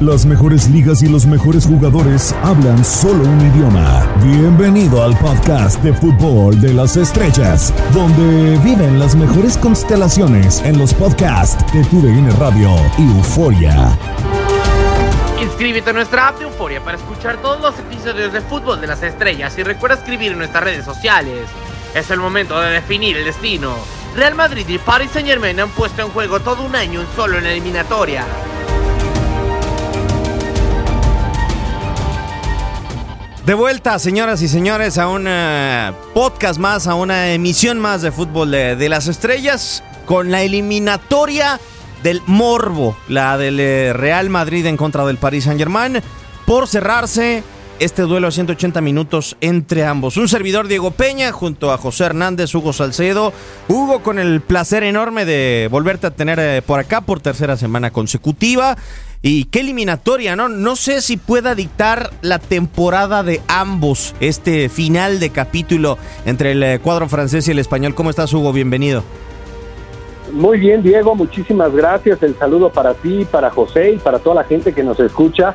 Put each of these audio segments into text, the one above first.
Las mejores ligas y los mejores jugadores hablan solo un idioma. Bienvenido al podcast de fútbol de las estrellas, donde viven las mejores constelaciones en los podcasts de TUDN Radio y Euforia. Inscríbete a nuestra app de Euforia para escuchar todos los episodios de Fútbol de las Estrellas y recuerda escribir en nuestras redes sociales. Es el momento de definir el destino. Real Madrid y Paris Saint Germain han puesto en juego todo un año solo en eliminatoria. De vuelta, señoras y señores, a un podcast más, a una emisión más de fútbol de, de las estrellas, con la eliminatoria del Morbo, la del eh, Real Madrid en contra del Paris Saint Germain, por cerrarse este duelo a 180 minutos entre ambos. Un servidor Diego Peña junto a José Hernández, Hugo Salcedo. Hugo, con el placer enorme de volverte a tener eh, por acá por tercera semana consecutiva. Y qué eliminatoria, ¿no? No sé si pueda dictar la temporada de ambos, este final de capítulo entre el eh, cuadro francés y el español. ¿Cómo estás, Hugo? Bienvenido. Muy bien, Diego, muchísimas gracias. El saludo para ti, para José y para toda la gente que nos escucha.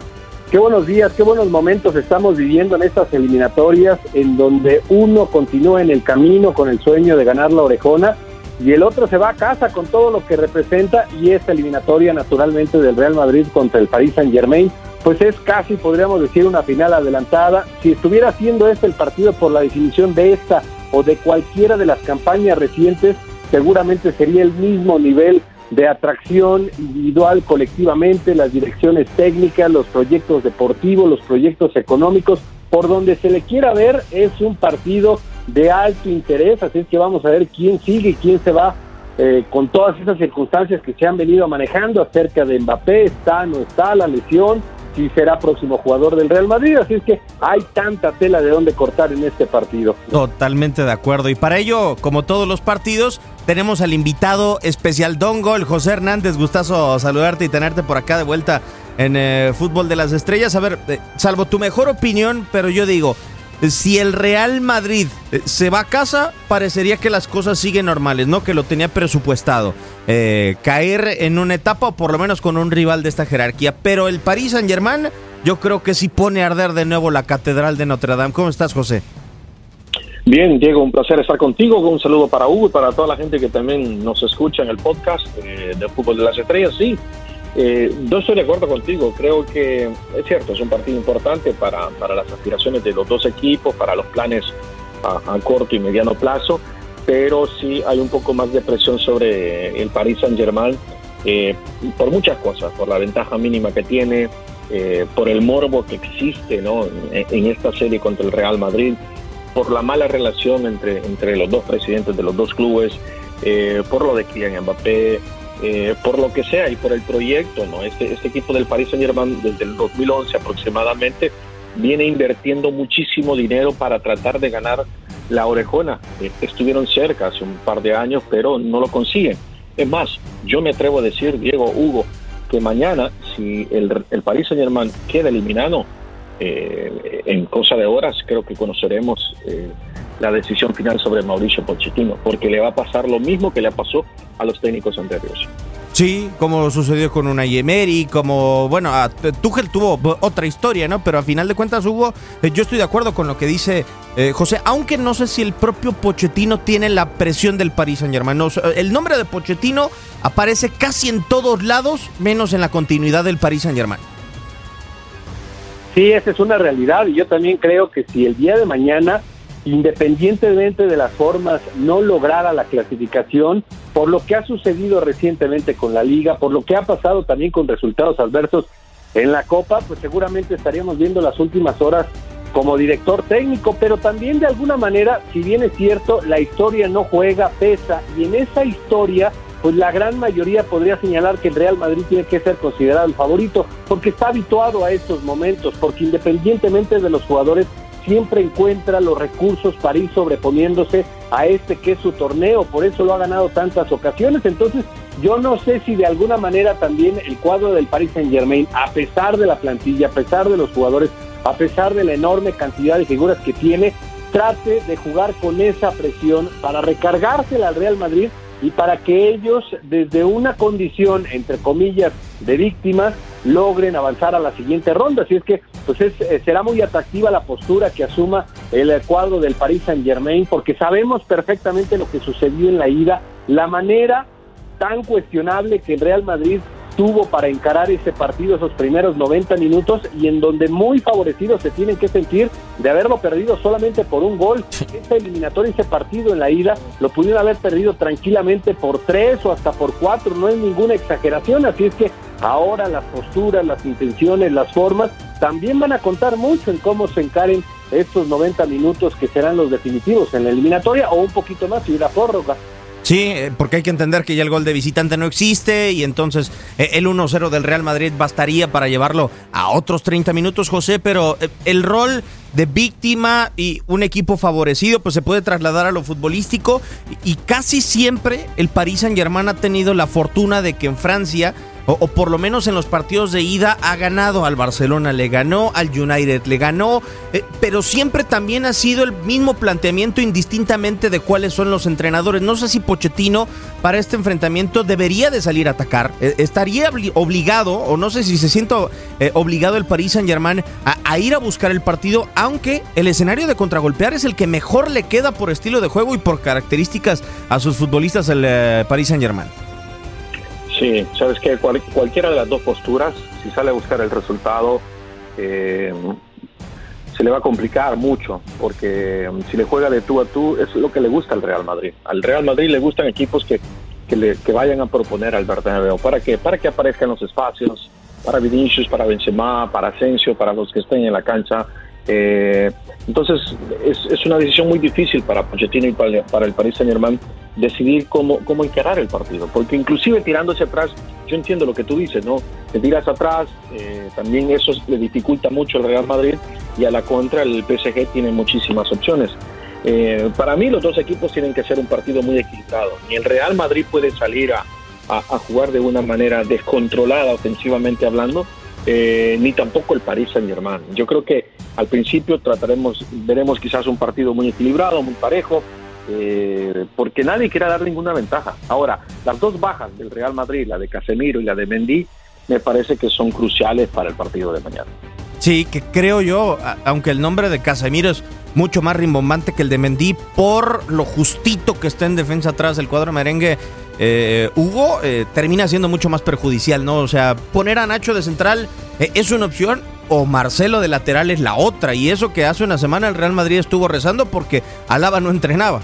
Qué buenos días, qué buenos momentos estamos viviendo en estas eliminatorias en donde uno continúa en el camino con el sueño de ganar la orejona y el otro se va a casa con todo lo que representa y esta eliminatoria naturalmente del Real Madrid contra el Paris Saint Germain, pues es casi, podríamos decir, una final adelantada. Si estuviera haciendo este el partido por la definición de esta o de cualquiera de las campañas recientes, seguramente sería el mismo nivel de atracción individual colectivamente, las direcciones técnicas, los proyectos deportivos, los proyectos económicos, por donde se le quiera ver, es un partido de alto interés, así es que vamos a ver quién sigue y quién se va eh, con todas esas circunstancias que se han venido manejando acerca de Mbappé, está, no está, la lesión, si será próximo jugador del Real Madrid, así es que hay tanta tela de donde cortar en este partido. Totalmente de acuerdo. Y para ello, como todos los partidos, tenemos al invitado especial Don Gol, José Hernández. Gustazo saludarte y tenerte por acá de vuelta en eh, Fútbol de las Estrellas. A ver, eh, salvo tu mejor opinión, pero yo digo, si el Real Madrid eh, se va a casa, parecería que las cosas siguen normales, ¿no? Que lo tenía presupuestado. Eh, caer en una etapa, o por lo menos con un rival de esta jerarquía. Pero el Paris Saint Germain, yo creo que sí pone a arder de nuevo la Catedral de Notre Dame. ¿Cómo estás, José? Bien, Diego, un placer estar contigo. Un saludo para Hugo y para toda la gente que también nos escucha en el podcast eh, de Fútbol de las Estrellas. Sí, eh, yo estoy de acuerdo contigo, creo que es cierto, es un partido importante para, para las aspiraciones de los dos equipos, para los planes a, corto y mediano plazo, pero sí hay un poco más de presión sobre el Paris Saint Germain eh, por muchas cosas, por la ventaja mínima que tiene, eh, por el morbo que existe ¿no? en, en, esta serie contra el Real Madrid, por la mala relación entre, entre los dos presidentes de los dos clubes, eh, por lo de Kylian Mbappé, eh, por lo que sea y por el proyecto, ¿no? Este, este equipo del Paris Saint Germain desde el 2011 aproximadamente viene invirtiendo muchísimo dinero para tratar de ganar la orejona. Eh, estuvieron cerca hace un par de años, pero no lo consiguen. Es más, yo me atrevo a decir, Diego, Hugo, que mañana, si el, el Paris Saint Germain queda eliminado, eh, en cosa de horas, creo que conoceremos eh, la decisión final sobre Mauricio Pochettino, porque le va a pasar lo mismo que le pasó a los técnicos anteriores. Sí, como sucedió con una Emery, como, bueno, a, Tuchel tuvo otra historia, ¿no? Pero a final de cuentas, Hugo, eh, yo estoy de acuerdo con lo que dice eh, José, aunque no sé si el propio Pochettino tiene la presión del Paris Saint Germain. No, el nombre de Pochettino aparece casi en todos lados, menos en la continuidad del Paris Saint Germain. Sí, esa es una realidad y yo también creo que si el día de mañana independientemente de las formas, no lograra la clasificación, por lo que ha sucedido recientemente con la liga, por lo que ha pasado también con resultados adversos en la Copa, pues seguramente estaríamos viendo las últimas horas como director técnico, pero también de alguna manera, si bien es cierto, la historia no juega, pesa, y en esa historia pues la gran mayoría podría señalar que el Real Madrid tiene que ser considerado el favorito, porque está habituado a estos momentos, porque independientemente de los jugadores, siempre encuentra los recursos para ir sobreponiéndose a este que es su torneo, por eso lo ha ganado tantas ocasiones, entonces yo no sé si de alguna manera también el cuadro del Paris Saint Germain, a pesar de la plantilla, a pesar de los jugadores, a pesar de la enorme cantidad de figuras que tiene, trate de jugar con esa presión para recargársela al Real Madrid y para que ellos desde una condición, entre comillas, de víctimas, logren avanzar a la siguiente ronda. Así es que pues eh, será muy atractiva la postura que asuma el cuadro del Paris Saint Germain, porque sabemos perfectamente lo que sucedió en la ida, la manera tan cuestionable que el Real Madrid tuvo para encarar ese partido esos primeros 90 minutos y en donde muy favorecidos se tienen que sentir de haberlo perdido solamente por un gol. Ese eliminatorio, ese partido en la ida, lo pudieron haber perdido tranquilamente por tres o hasta por cuatro, no es ninguna exageración, así es que ahora las posturas, las intenciones, las formas, también van a contar mucho en cómo se encaren estos 90 minutos que serán los definitivos en la eliminatoria o un poquito más y una prórroga. Sí, eh, porque hay que entender que ya el gol de visitante no existe y entonces eh, el 1-0 del Real Madrid bastaría para llevarlo a otros 30 minutos, José, pero eh, el rol de víctima y un equipo favorecido pues se puede trasladar a lo futbolístico y casi siempre el Paris Saint-Germain ha tenido la fortuna de que en Francia o, por lo menos en los partidos de ida, ha ganado al Barcelona, le ganó al United, le ganó, eh, pero siempre también ha sido el mismo planteamiento indistintamente de cuáles son los entrenadores. No sé si Pochettino para este enfrentamiento debería de salir a atacar, eh, estaría obligado, o no sé si se siente eh, obligado el Paris Saint Germain a, ir a buscar el partido, aunque el escenario de contragolpear es el que mejor le queda por estilo de juego y por características a sus futbolistas el Paris Saint Germain. Sí, sabes que cualquiera de las dos posturas, si sale a buscar el resultado, eh, se le va a complicar mucho, porque um, si le juega de tú a tú, es lo que le gusta al Real Madrid. Al Real Madrid le gustan equipos que, que vayan a proponer al Bernabéu. ¿Para qué? Para que aparezcan los espacios, para Vinicius, para Benzema, para Asensio, para los que estén en la cancha. Eh, entonces, es, es, una decisión muy difícil para Pochettino y para, para el Paris Saint-Germain decidir cómo, cómo encarar el partido. Porque inclusive tirándose atrás, yo entiendo lo que tú dices, ¿no? Te tiras atrás, eh, también eso le dificulta mucho al Real Madrid y a la contra el PSG tiene muchísimas opciones. Eh, para mí los dos equipos tienen que ser un partido muy equilibrado. Ni el Real Madrid puede salir a, jugar de una manera descontrolada ofensivamente hablando, eh, ni tampoco el Paris Saint Germain. Yo creo que al principio trataremos, veremos quizás un partido muy equilibrado, muy parejo, eh, porque nadie quiere dar ninguna ventaja. Ahora, las dos bajas del Real Madrid, la de Casemiro y la de Mendy, me parece que son cruciales para el partido de mañana. Sí, que creo yo, aunque el nombre de Casemiro es mucho más rimbombante que el de Mendy, por lo justito que está en defensa atrás del cuadro merengue, eh, Hugo eh, termina siendo mucho más perjudicial, ¿no? O sea, poner a Nacho de central eh, es una opción o Marcelo de lateral es la otra. Y eso que hace una semana el Real Madrid estuvo rezando porque Alaba no entrenaba.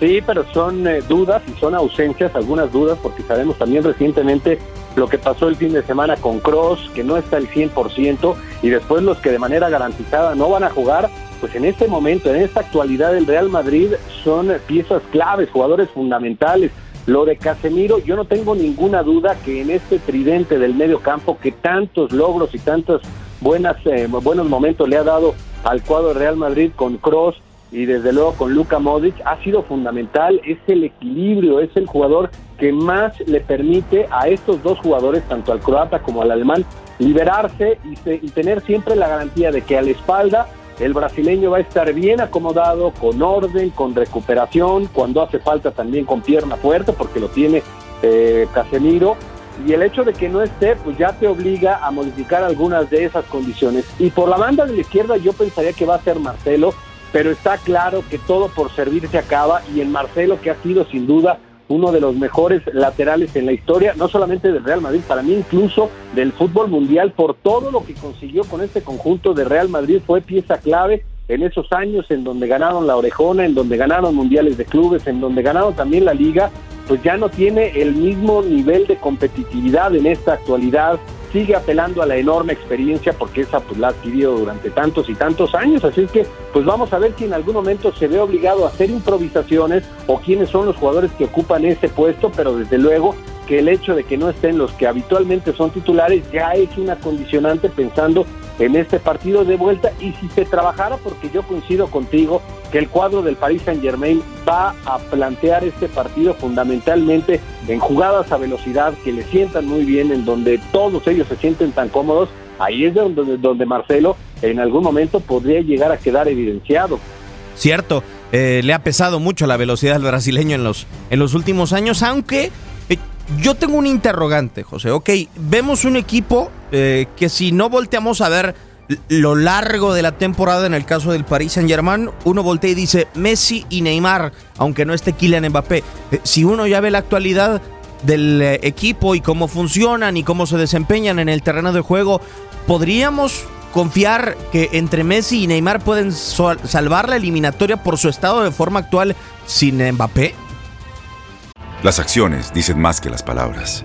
Sí, pero son eh, dudas y son ausencias, algunas dudas, porque sabemos también recientemente lo que pasó el fin de semana con Cross, que no está al 100%, y después los que de manera garantizada no van a jugar, pues en este momento, en esta actualidad del Real Madrid, son piezas claves, jugadores fundamentales. Lo de Casemiro, yo no tengo ninguna duda que en este tridente del medio campo, que tantos logros y tantos buenas, eh, buenos momentos le ha dado al cuadro Real Madrid con Cross, y desde luego con Luka Modric ha sido fundamental, es el equilibrio, es el jugador que más le permite a estos dos jugadores, tanto al croata como al alemán, liberarse y, tener siempre la garantía de que a la espalda el brasileño va a estar bien acomodado, con orden, con recuperación, cuando hace falta también con pierna fuerte, porque lo tiene eh, Casemiro. Y el hecho de que no esté, pues ya te obliga a modificar algunas de esas condiciones. Y por la banda de la izquierda yo pensaría que va a ser Marcelo, pero está claro que todo por servir se acaba y en Marcelo, que ha sido sin duda uno de los mejores laterales en la historia, no solamente del Real Madrid, para mí incluso del fútbol mundial, por todo lo que consiguió con este conjunto de Real Madrid, fue pieza clave en esos años en donde ganaron la orejona, en donde ganaron mundiales de clubes, en donde ganaron también la liga, pues ya no tiene el mismo nivel de competitividad en esta actualidad, sigue apelando a la enorme experiencia porque esa pues la ha adquirido durante tantos y tantos años, así es que pues vamos a ver si en algún momento se ve obligado a hacer improvisaciones o quiénes son los jugadores que ocupan ese puesto, pero desde luego que el hecho de que no estén los que habitualmente son titulares ya es una condicionante pensando en este partido de vuelta y si se trabajara, porque yo coincido contigo, que el cuadro del Paris Saint Germain va a plantear este partido fundamentalmente en jugadas a velocidad que le sientan muy bien, en donde todos ellos se sienten tan cómodos, ahí es donde, donde Marcelo en algún momento podría llegar a quedar evidenciado. Cierto, eh, le ha pesado mucho la velocidad al brasileño en los, en los últimos años, aunque yo tengo un interrogante, José. Ok, vemos un equipo eh, que si no volteamos a ver lo largo de la temporada en el caso del Paris Saint Germain, uno voltea y dice Messi y Neymar, aunque no esté Kylian Mbappé. Eh, si uno ya ve la actualidad del eh, equipo y cómo funcionan y cómo se desempeñan en el terreno de juego, podríamos confiar que entre Messi y Neymar pueden salvar la eliminatoria por su estado de forma actual sin Mbappé. Las acciones dicen más que las palabras.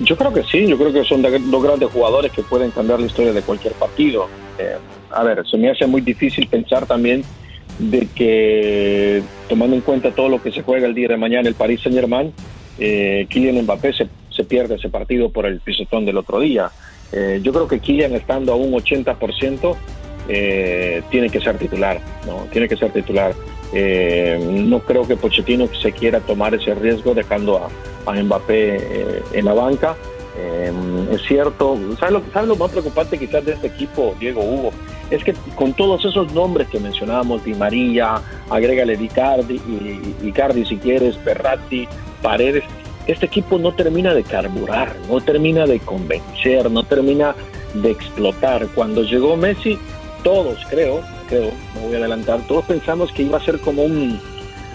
Yo creo que sí, yo creo que son dos grandes jugadores que pueden cambiar la historia de cualquier partido. Eh, a ver, se me hace muy difícil pensar también de que, tomando en cuenta todo lo que se juega el día de mañana el Paris Saint Germain, eh, Kylian Mbappé se, se, pierde ese partido por el pisotón del otro día. Eh, yo creo que Kylian estando a un 80% eh, tiene que ser titular, ¿no? Tiene que ser titular. Eh, no creo que Pochettino se quiera tomar ese riesgo dejando a, Mbappé eh, en la banca. Eh, es cierto, ¿sabes lo, ¿sabes lo más preocupante quizás de este equipo, Diego Hugo? Es que con todos esos nombres que mencionábamos, Di María, agrégale Icardi, Icardi si quieres, Perratti, Paredes, este equipo no termina de carburar, no termina de convencer, no termina de explotar. Cuando llegó Messi, todos creo, creo, me voy a adelantar, todos pensamos que iba a ser como un,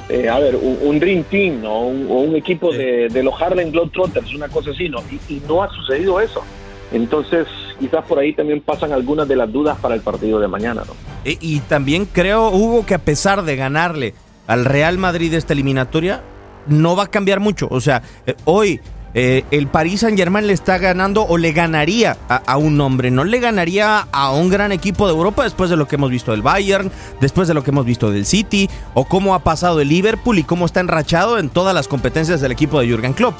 eh, a ver, un, Dream Team, ¿no? Un, o un equipo de, de, los Harlem Globetrotters, una cosa así, ¿no? Y, y, no ha sucedido eso. Entonces, quizás por ahí también pasan algunas de las dudas para el partido de mañana, ¿no? Y, y también creo, Hugo, que a pesar de ganarle al Real Madrid esta eliminatoria, no va a cambiar mucho. O sea, eh, hoy eh, el Paris Saint Germain le está ganando o le ganaría a, un hombre, no le ganaría a un gran equipo de Europa después de lo que hemos visto del Bayern, después de lo que hemos visto del City, o cómo ha pasado el Liverpool y cómo está enrachado en todas las competencias del equipo de Jürgen Klopp.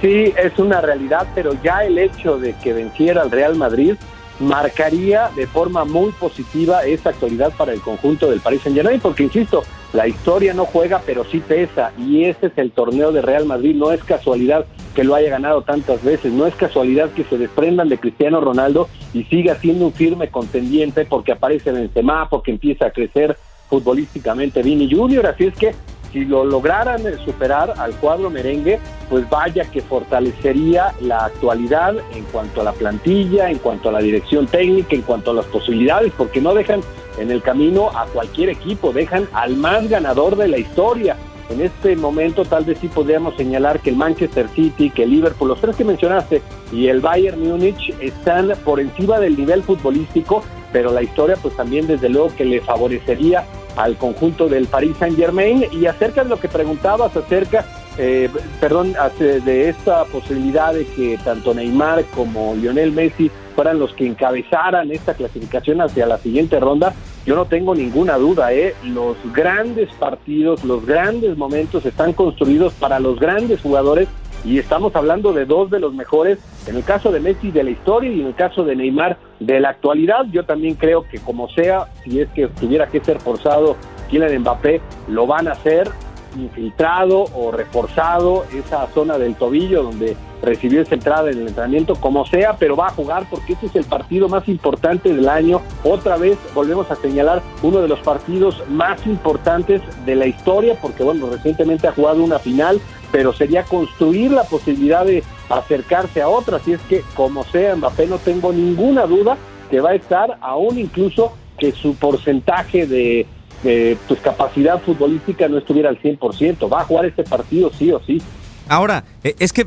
Sí, es una realidad, pero ya el hecho de que venciera al Real Madrid marcaría de forma muy positiva esta actualidad para el conjunto del Paris Saint Germain, porque insisto, la historia no juega, pero sí pesa, y este es el torneo de Real Madrid, no es casualidad que lo haya ganado tantas veces, no es casualidad que se desprendan de Cristiano Ronaldo y siga siendo un firme contendiente porque aparece en el tema, porque empieza a crecer futbolísticamente Vini Junior, así es que si lo lograran superar al cuadro merengue, pues vaya que fortalecería la actualidad en cuanto a la plantilla, en cuanto a la dirección técnica, en cuanto a las posibilidades, porque no dejan en el camino a cualquier equipo, dejan al más ganador de la historia. En este momento tal vez sí podríamos señalar que el Manchester City, que el Liverpool, los tres que mencionaste, y el Bayern Múnich están por encima del nivel futbolístico, pero la historia pues también desde luego que le favorecería al conjunto del Paris Saint Germain y acerca de lo que preguntabas acerca eh, perdón de esta posibilidad de que tanto Neymar como Lionel Messi fueran los que encabezaran esta clasificación hacia la siguiente ronda yo no tengo ninguna duda eh los grandes partidos los grandes momentos están construidos para los grandes jugadores y estamos hablando de dos de los mejores, en el caso de Messi de la historia y en el caso de Neymar de la actualidad. Yo también creo que como sea, si es que tuviera que ser forzado Kylian Mbappé, lo van a hacer, infiltrado o reforzado esa zona del tobillo donde recibió esa entrada en el entrenamiento, como sea, pero va a jugar porque este es el partido más importante del año. Otra vez volvemos a señalar uno de los partidos más importantes de la historia, porque bueno, recientemente ha jugado una final, pero sería construir la posibilidad de acercarse a otra. Así es que, como sea, Mbappé no tengo ninguna duda que va a estar, aún incluso que su porcentaje de, pues, capacidad futbolística no estuviera al 100%. Va a jugar este partido sí o sí. Ahora, eh, es que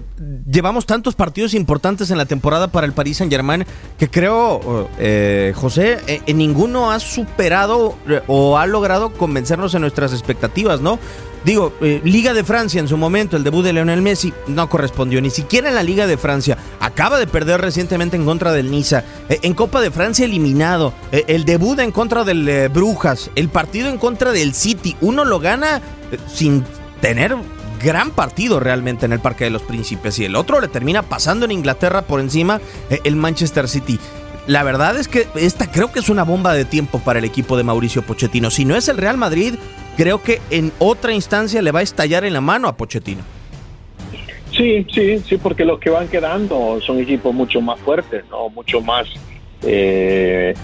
llevamos tantos partidos importantes en la temporada para el Paris Saint Germain que creo, eh, José, eh, en ninguno ha superado o ha logrado convencernos en nuestras expectativas, ¿no? Digo, Liga de Francia en su momento, el debut de Leonel Messi no correspondió, ni siquiera en la Liga de Francia. Acaba de perder recientemente en contra del Niza. en Copa de Francia eliminado. el debut en contra del Brujas. El partido en contra del City. Uno lo gana sin tener gran partido realmente en el Parque de los Príncipes y el otro le termina pasando en Inglaterra por encima eh, el Manchester City. La verdad es que esta creo que es una bomba de tiempo para el equipo de Mauricio Pochettino. Si no es el Real Madrid, creo que en otra instancia le va a estallar en la mano a Pochettino. Sí, sí, sí, porque los que van quedando son equipos mucho más fuertes, no, mucho más eh,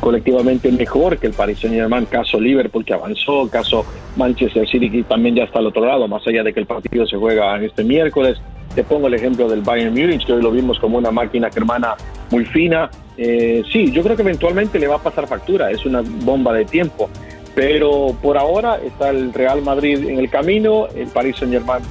colectivamente mejor que el Paris Saint Germain, caso Liverpool que avanzó, caso Manchester City que también ya está al otro lado, más allá de que el partido se juega este miércoles. Te pongo el ejemplo del Bayern Múnich, que hoy lo vimos como una máquina germana muy fina. Eh, sí, yo creo que eventualmente le va a pasar factura, es una bomba de tiempo. Pero por ahora está el Real Madrid en el camino, el Paris Saint Germain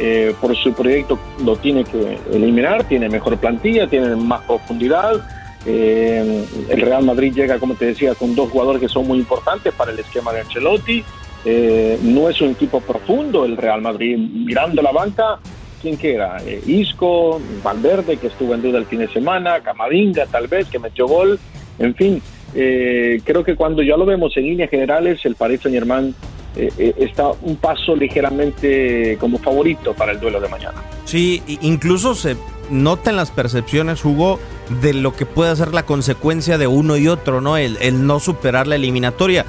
eh, por su proyecto lo tiene que eliminar, tiene mejor plantilla, tiene más profundidad eh, el Real Madrid llega, como te decía, con dos jugadores que son muy importantes para el esquema de Ancelotti. Eh, no es un equipo profundo el Real Madrid. Mirando la banca, ¿quién queda? Eh, Isco, Valverde, que estuvo en duda el fin de semana, Camavinga tal vez, que metió gol. En fin, creo que cuando ya lo vemos en líneas generales, el Paris Saint Germain está un paso ligeramente como favorito para el duelo de mañana. Sí, incluso se nota en las percepciones, Hugo, de lo que puede ser la consecuencia de uno y otro, ¿no? El, no superar la eliminatoria.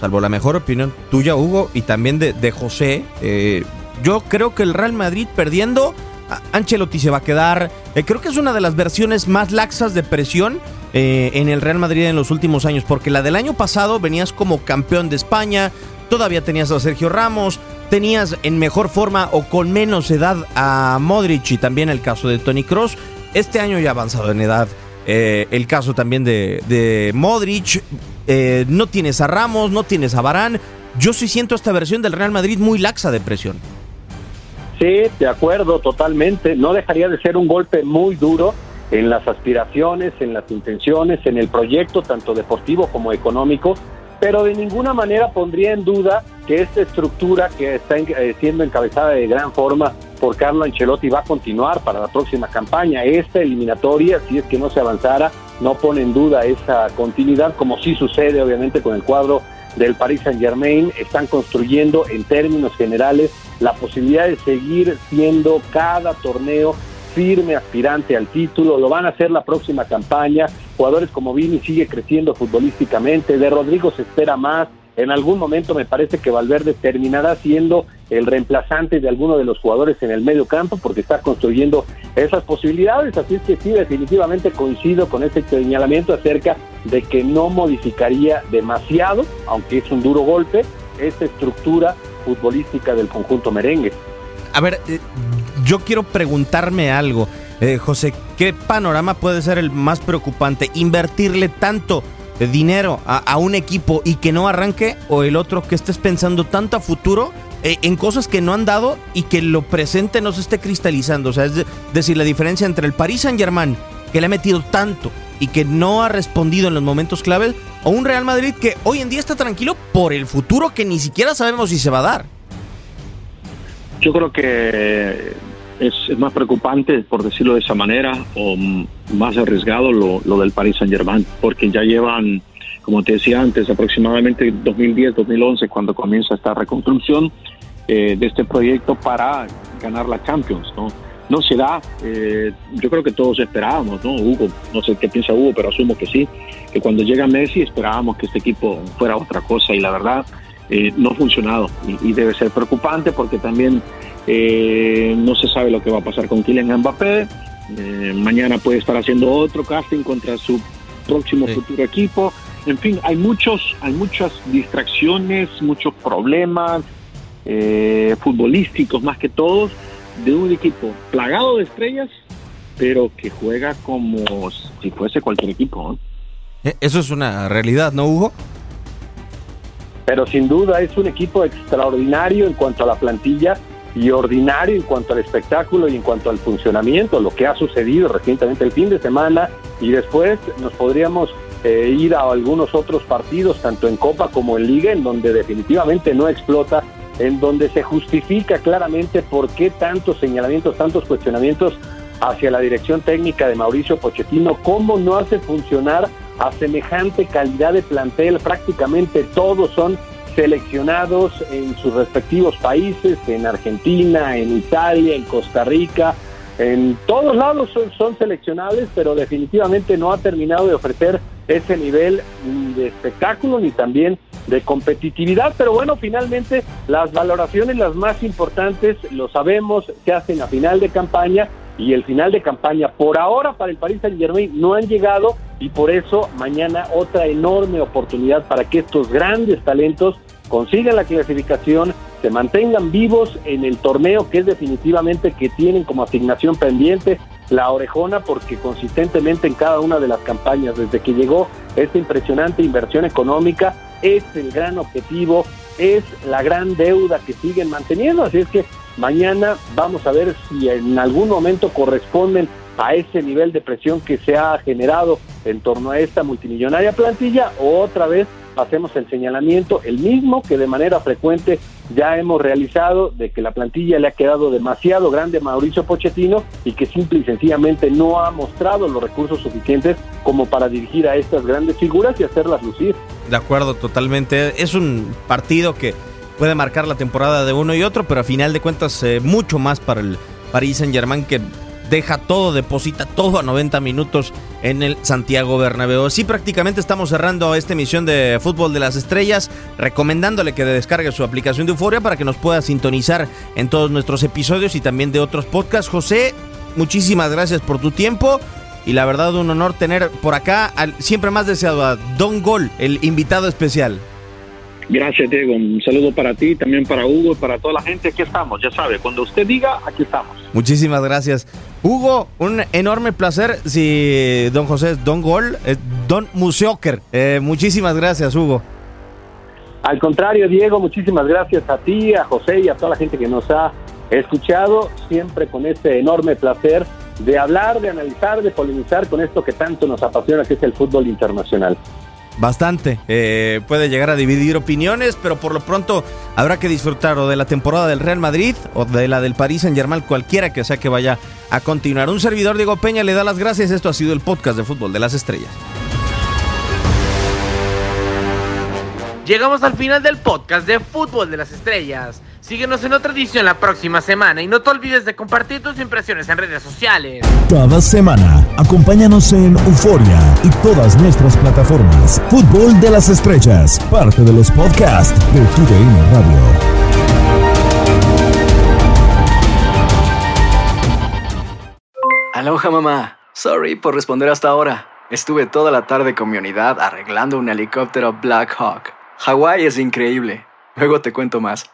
Salvo la mejor opinión tuya, Hugo, y también de, José. Eh, yo creo que el Real Madrid perdiendo, Ancelotti se va a quedar. Eh, creo que es una de las versiones más laxas de presión eh, en el Real Madrid en los últimos años, porque la del año pasado venías como campeón de España, todavía tenías a Sergio Ramos, tenías en mejor forma o con menos edad a Modric y también el caso de Tony Cross. Este año ya avanzado en edad. Eh, el caso también de, Modric. Eh, no tienes a Ramos, no tienes a Barán. Yo sí siento esta versión del Real Madrid muy laxa de presión. Sí, de acuerdo, totalmente. No dejaría de ser un golpe muy duro en las aspiraciones, en las intenciones, en el proyecto, tanto deportivo como económico, pero de ninguna manera pondría en duda que esta estructura que está eh, siendo encabezada de gran forma por Carlo Ancelotti va a continuar para la próxima campaña. Esta eliminatoria, si es que no se avanzara, no pone en duda esa continuidad, como sí sucede obviamente con el cuadro del Paris Saint Germain. Están construyendo en términos generales la posibilidad de seguir siendo cada torneo firme aspirante al título, lo van a hacer la próxima campaña. Jugadores como Vini sigue creciendo futbolísticamente, de Rodrigo se espera más, en algún momento me parece que Valverde terminará siendo el reemplazante de alguno de los jugadores en el medio campo porque está construyendo esas posibilidades. Así es que sí, definitivamente coincido con este señalamiento acerca de que no modificaría demasiado, aunque es un duro golpe, esta estructura futbolística del conjunto merengue. A ver, eh, yo quiero preguntarme algo. Eh, José, ¿qué panorama puede ser el más preocupante? ¿Invertirle tanto dinero a, un equipo y que no arranque o el otro que estés pensando tanto a futuro eh, en cosas que no han dado y que lo presente no se esté cristalizando. O sea, es decir, la diferencia entre el Paris Saint Germain, que le ha metido tanto y que no ha respondido en los momentos claves, o un Real Madrid que hoy en día está tranquilo por el futuro que ni siquiera sabemos si se va a dar. Yo creo que es, más preocupante, por decirlo de esa manera, o más arriesgado lo, del Paris Saint Germain, porque ya llevan, como te decía antes, aproximadamente 2010-2011, cuando comienza esta reconstrucción eh, de este proyecto para ganar la Champions, ¿no? No se da, eh, yo creo que todos esperábamos, ¿no? Hugo, no sé qué piensa Hugo, pero asumo que sí, que cuando llega Messi esperábamos que este equipo fuera otra cosa y la verdad eh, no ha funcionado y, debe ser preocupante porque también eh, no se sabe lo que va a pasar con Kylian Mbappé. Eh, mañana puede estar haciendo otro casting contra su próximo futuro equipo. En fin, hay muchos, hay muchas distracciones, muchos problemas futbolísticos más que todos de un equipo plagado de estrellas, pero que juega como si fuese cualquier equipo. Eso es una realidad, ¿no, Hugo? Pero sin duda es un equipo extraordinario en cuanto a la plantilla y ordinario en cuanto al espectáculo y en cuanto al funcionamiento, lo que ha sucedido recientemente el fin de semana. Y después nos podríamos eh, ir a algunos otros partidos, tanto en Copa como en Liga, en donde definitivamente no explota, en donde se justifica claramente por qué tantos señalamientos, tantos cuestionamientos hacia la dirección técnica de Mauricio Pochettino, cómo no hace funcionar a semejante calidad de plantel, prácticamente todos son seleccionados en sus respectivos países, en Argentina, en Italia, en Costa Rica, en todos lados son, seleccionables, pero definitivamente no ha terminado de ofrecer ese nivel de espectáculo ni también de competitividad. Pero bueno, finalmente las valoraciones las más importantes, lo sabemos, se hacen a final de campaña y el final de campaña. Por ahora para el Paris Saint Germain no han llegado y por eso mañana otra enorme oportunidad para que estos grandes talentos consigan la clasificación, se mantengan vivos en el torneo que es definitivamente que tienen como asignación pendiente la orejona porque consistentemente en cada una de las campañas desde que llegó esta impresionante inversión económica es el gran objetivo, es la gran deuda que siguen manteniendo, así es que Mañana vamos a ver si en algún momento corresponden a ese nivel de presión que se ha generado en torno a esta multimillonaria plantilla o otra vez hacemos el señalamiento, el mismo que de manera frecuente ya hemos realizado, de que la plantilla le ha quedado demasiado grande a Mauricio Pochettino y que simple y sencillamente no ha mostrado los recursos suficientes como para dirigir a estas grandes figuras y hacerlas lucir. De acuerdo, totalmente. Es un partido que puede marcar la temporada de uno y otro, pero a final de cuentas eh, mucho más para el Paris Saint Germain que deja todo, deposita todo a 90 minutos en el Santiago Bernabéu. Así prácticamente estamos cerrando esta emisión de Fútbol de las Estrellas, recomendándole que descargue su aplicación de Euforia para que nos pueda sintonizar en todos nuestros episodios y también de otros podcasts. José, muchísimas gracias por tu tiempo. Y la verdad, un honor tener por acá al siempre más deseado a Don Gol, el invitado especial. Gracias, Diego. Un saludo para ti, también para Hugo y para toda la gente. Aquí estamos, ya sabe, cuando usted diga, aquí estamos. Muchísimas gracias. Hugo, un enorme placer. Si don José es Don Gol, es Don Museoker. Eh, muchísimas gracias, Hugo. Al contrario, Diego, muchísimas gracias a ti, a José y a toda la gente que nos ha escuchado, siempre con ese enorme placer de hablar, de analizar, de polemizar con esto que tanto nos apasiona, que es el fútbol internacional bastante. Eh, puede llegar a dividir opiniones, pero por lo pronto habrá que disfrutar o de la temporada del Real Madrid o de la del París en Germain, cualquiera que sea que vaya a continuar. Un servidor Diego Peña le da las gracias. Esto ha sido el podcast de fútbol de las estrellas. Llegamos al final del podcast de fútbol de las estrellas. Síguenos en otra edición la próxima semana y no te olvides de compartir tus impresiones en redes sociales. Cada semana, acompáñanos en Euforia y todas nuestras plataformas. Fútbol de las Estrellas, parte de los podcasts de TUDN Radio. Aloha mamá. Sorry por responder hasta ahora. Estuve toda la tarde con mi unidad arreglando un helicóptero Black Hawk. Hawái es increíble. Luego te cuento más.